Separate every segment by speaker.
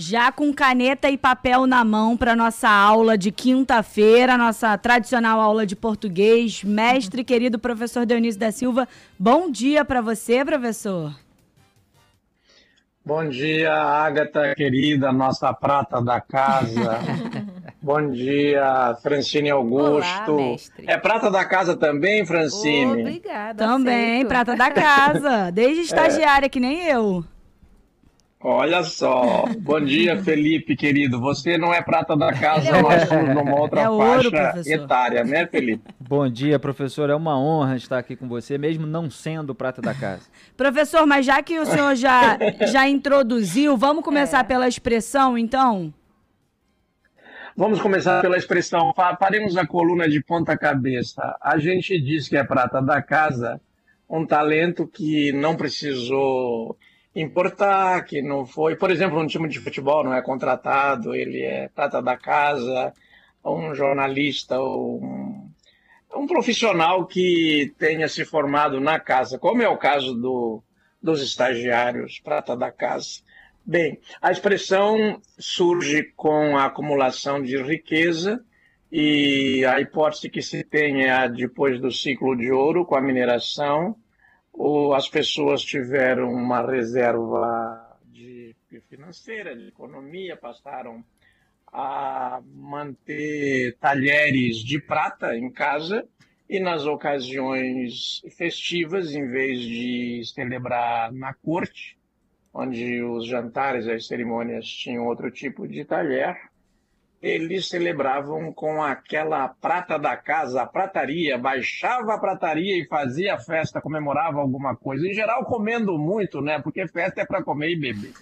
Speaker 1: Já com caneta e papel na mão para nossa aula de quinta-feira, nossa tradicional aula de português. Mestre querido professor Dionísio da Silva, bom dia para você, professor.
Speaker 2: Bom dia, Agatha, querida, nossa prata da casa. Bom dia, Francine Augusto.
Speaker 3: Olá,
Speaker 2: é prata da casa também, Francine?
Speaker 3: Obrigada.
Speaker 1: Também,
Speaker 3: aceito.
Speaker 1: prata da casa. Desde estagiária, que nem eu.
Speaker 2: Olha só. Bom dia, Felipe, querido. Você não é prata da casa, nós somos numa outra
Speaker 1: É ouro,
Speaker 2: faixa
Speaker 1: professor.
Speaker 2: etária, né, Felipe?
Speaker 4: Bom dia, professor. É uma honra estar aqui com você, mesmo não sendo prata da casa.
Speaker 1: Professor, mas já que o senhor já, já introduziu, vamos começar
Speaker 3: É.
Speaker 1: pela expressão, então?
Speaker 2: Vamos começar pela expressão. Fa- Faremos a coluna de ponta cabeça. A gente diz que é prata da casa, um talento que não precisou importar, que não foi. Por exemplo, um time de futebol não é contratado, ele é prata da casa, um jornalista, um, um profissional que tenha se formado na casa, como é o caso do, dos estagiários, prata da casa. Bem, a expressão surge com a acumulação de riqueza e a hipótese que se tem é a depois do ciclo de ouro, com a mineração, ou as pessoas tiveram uma reserva de financeira, de economia, passaram a manter talheres de prata em casa e nas ocasiões festivas, em vez de celebrar na corte, onde os jantares, as cerimônias tinham outro tipo de talher, eles celebravam com aquela prata da casa, a prataria, baixava a prataria e fazia festa, comemorava alguma coisa. Em geral, comendo muito, né? Porque festa é para comer e beber.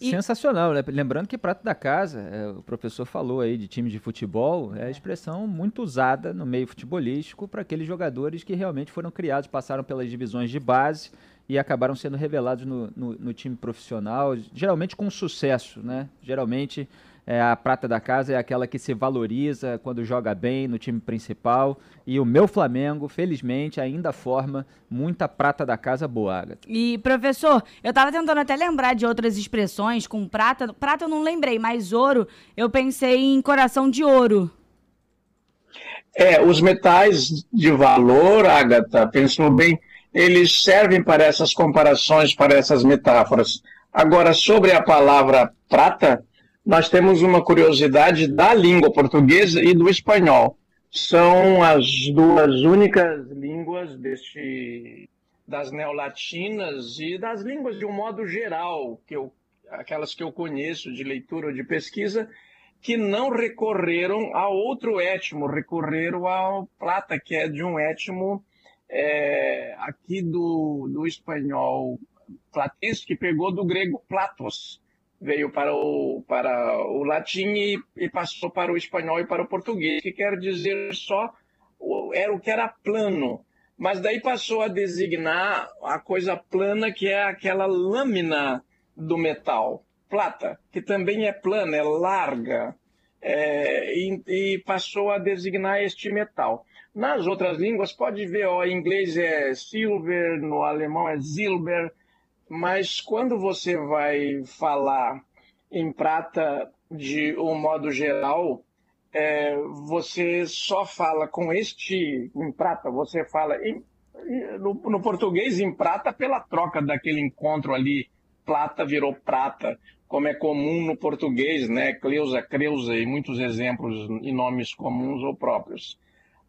Speaker 1: E-
Speaker 4: Sensacional, né? Lembrando que prato da casa, é, o professor falou aí de time de futebol, é a expressão muito usada no meio futebolístico para aqueles jogadores que realmente foram criados, passaram pelas divisões de base e acabaram sendo revelados no, no- no time profissional, geralmente com sucesso, né? Geralmente é, a prata da casa é aquela que se valoriza quando joga bem no time principal e o meu Flamengo, felizmente, ainda forma muita prata da casa boa, Agatha.
Speaker 1: E, professor, eu tava tentando até lembrar de outras expressões com prata. Prata eu não lembrei, mas ouro, eu pensei em coração de ouro.
Speaker 2: É, os metais de valor, Agatha, pensou bem, eles servem para essas comparações, para essas metáforas. Agora, sobre a palavra prata, nós temos uma curiosidade da língua portuguesa e do espanhol. São as duas únicas línguas deste, das neolatinas e das línguas de um modo geral, que eu, aquelas que eu conheço de leitura ou de pesquisa, que não recorreram a outro étimo, recorreram ao plata, que é de um étimo é, aqui do, do espanhol platês, que pegou do grego platos, veio para o, para o latim e, e passou para o espanhol e para o português, que quer dizer só, era o que era plano. Mas daí passou a designar a coisa plana, que é aquela lâmina do metal, plata, que também é plana, é larga, é, e, e passou a designar este metal. Nas outras línguas, pode ver, ó, em inglês é silver, no alemão é silber, mas quando você vai falar em prata de um modo geral, é, você só fala com este em prata, você fala em- no, no português em prata pela troca daquele encontro ali, plata virou prata, como é comum no português, né? Cleusa, Creusa e muitos exemplos em nomes comuns ou próprios.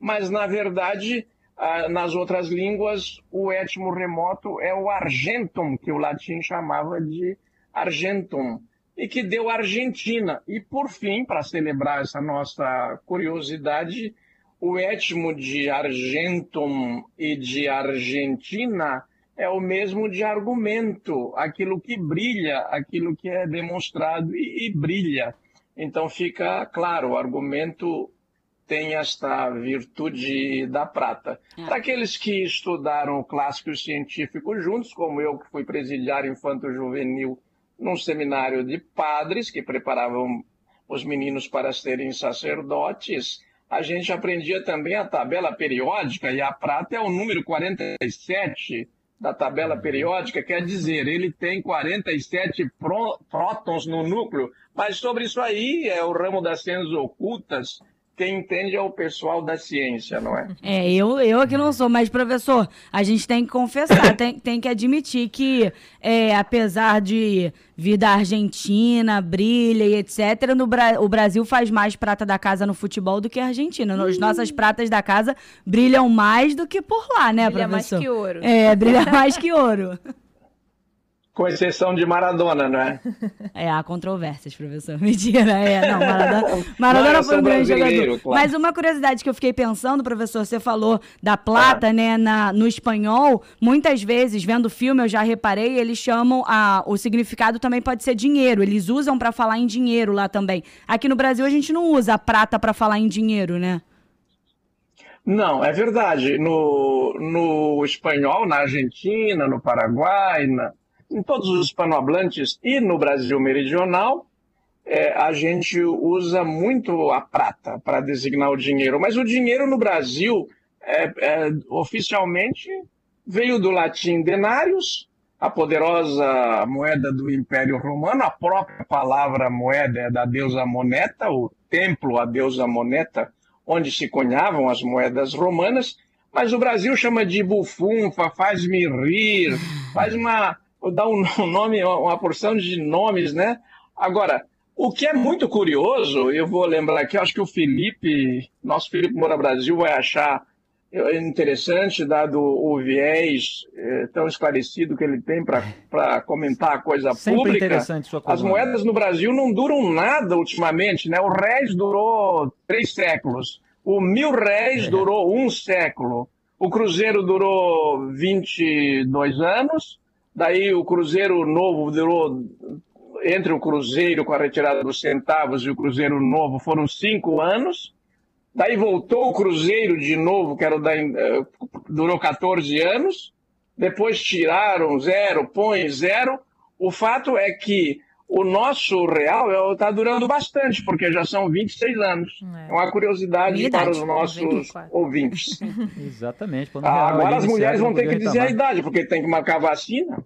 Speaker 2: Mas, na verdade, ah, nas outras línguas, o étimo remoto é o argentum, que o latim chamava de argentum, e que deu Argentina. E, por fim, para celebrar essa nossa curiosidade, o étimo de argentum e de Argentina é o mesmo de argumento, aquilo que brilha, aquilo que é demonstrado e, e brilha. Então fica claro, o argumento tem esta virtude da prata. É. Para aqueles que estudaram o clássico científico juntos, como eu que fui presidiário infanto-juvenil num seminário de padres que preparavam os meninos para serem sacerdotes, a gente aprendia também a tabela periódica, e a prata é o número 47 da tabela periódica, quer dizer, ele tem 47 pró prótons no núcleo, mas sobre isso aí é o ramo das ciências ocultas, quem entende é o pessoal da ciência, não é?
Speaker 1: É, eu, eu aqui não sou, mas, professor, a gente tem que confessar, tem, tem que admitir que, é, apesar de vir da Argentina, brilha e etc., no Bra o Brasil faz mais prata da casa no futebol do que a Argentina. As nossas pratas da casa brilham mais do que por lá, né,
Speaker 3: brilha
Speaker 1: professor?
Speaker 3: Brilha mais que ouro.
Speaker 1: É, brilha mais que ouro.
Speaker 2: Com exceção de Maradona, não é?
Speaker 1: É, há controvérsias, professor. Mentira, é. Não, Maradona, Maradona foi um grande jogador. Claro. Mas uma curiosidade que eu fiquei pensando, professor, você falou da plata, ah. né, na, no espanhol. Muitas vezes, vendo filme, eu já reparei, eles chamam, a, o significado também pode ser dinheiro. Eles usam para falar em dinheiro lá também. Aqui no Brasil, a gente não usa a prata para falar em dinheiro, né?
Speaker 2: Não, é verdade. No, no espanhol, na Argentina, no Paraguai, na, em todos os hispanohablantes e no Brasil meridional, é, a gente usa muito a prata para designar o dinheiro. Mas o dinheiro no Brasil, é, é, oficialmente, veio do latim denarius, a poderosa moeda do Império Romano. A própria palavra moeda é da deusa Moneta, o templo a deusa Moneta, onde se cunhavam as moedas romanas. Mas o Brasil chama de bufunfa, faz-me rir, faz uma dar um nome, uma porção de nomes, né? Agora, o que é muito curioso, eu vou lembrar aqui, acho que o Felipe, nosso Felipe Moura Brasil, vai achar interessante, dado o viés é, tão esclarecido que ele tem para comentar a coisa
Speaker 4: Sempre
Speaker 2: pública.
Speaker 4: Interessante sua
Speaker 2: As moedas no Brasil não duram nada ultimamente, né? O réis durou três séculos, o mil réis é. durou um século, o cruzeiro durou 22 anos, Daí o Cruzeiro Novo durou, entre o Cruzeiro com a retirada dos centavos e o Cruzeiro Novo foram cinco anos. Daí voltou o Cruzeiro de novo, que era da, uh, durou 14 anos. Depois tiraram zero, põe zero. O fato é que o nosso real está durando bastante, porque já são 26 anos. É, é uma curiosidade para os nossos 24. ouvintes.
Speaker 4: Exatamente.
Speaker 2: Ah, agora as mulheres vão ter que dizer a idade, porque tem que marcar vacina.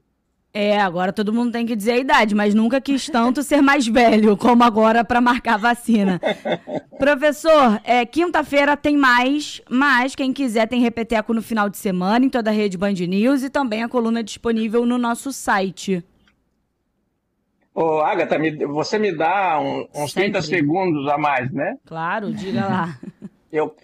Speaker 1: É, agora todo mundo tem que dizer a idade, mas nunca quis tanto ser mais velho, como agora para marcar vacina. Professor, é, quinta-feira tem mais, mas quem quiser tem repeteco no final de semana em toda a rede Band News e também a coluna disponível no nosso site.
Speaker 2: Ô, Agatha, me, você me dá um, uns Sempre. 30 segundos a mais, né?
Speaker 1: Claro, diga lá.
Speaker 2: Eu,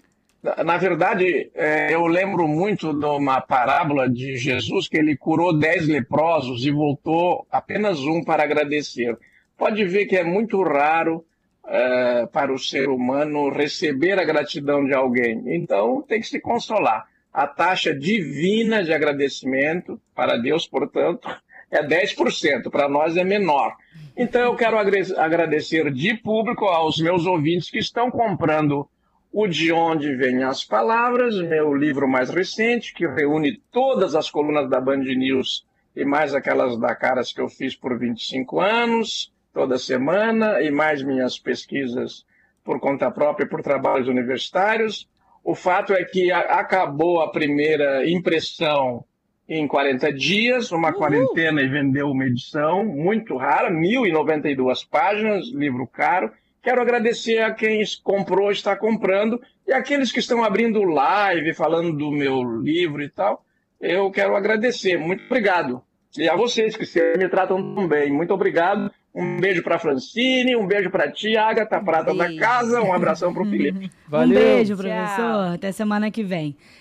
Speaker 2: na verdade, é, eu lembro muito de uma parábola de Jesus que ele curou dez leprosos e voltou apenas um para agradecer. Pode ver que é muito raro é, para o ser humano receber a gratidão de alguém. Então, tem que se consolar. A taxa divina de agradecimento para Deus, portanto, é 10%, para nós é menor. Então eu quero agradecer de público aos meus ouvintes que estão comprando o De Onde Vêm as Palavras, meu livro mais recente, que reúne todas as colunas da Band News e mais aquelas da Caras que eu fiz por 25 anos, toda semana, e mais minhas pesquisas por conta própria por trabalhos universitários. O fato é que acabou a primeira impressão em 40 dias, uma Uhul. quarentena e vendeu uma edição muito rara, 1.092 páginas, livro caro. Quero agradecer a quem comprou, está comprando, e aqueles que estão abrindo live, falando do meu livro e tal. Eu quero agradecer. Muito obrigado. E a vocês que me tratam tão bem. Muito obrigado. Um beijo para Francine, um beijo para ti, Agatha, prata da casa, um abração para o Felipe.
Speaker 1: Valeu. Um beijo, professor. Até semana que vem.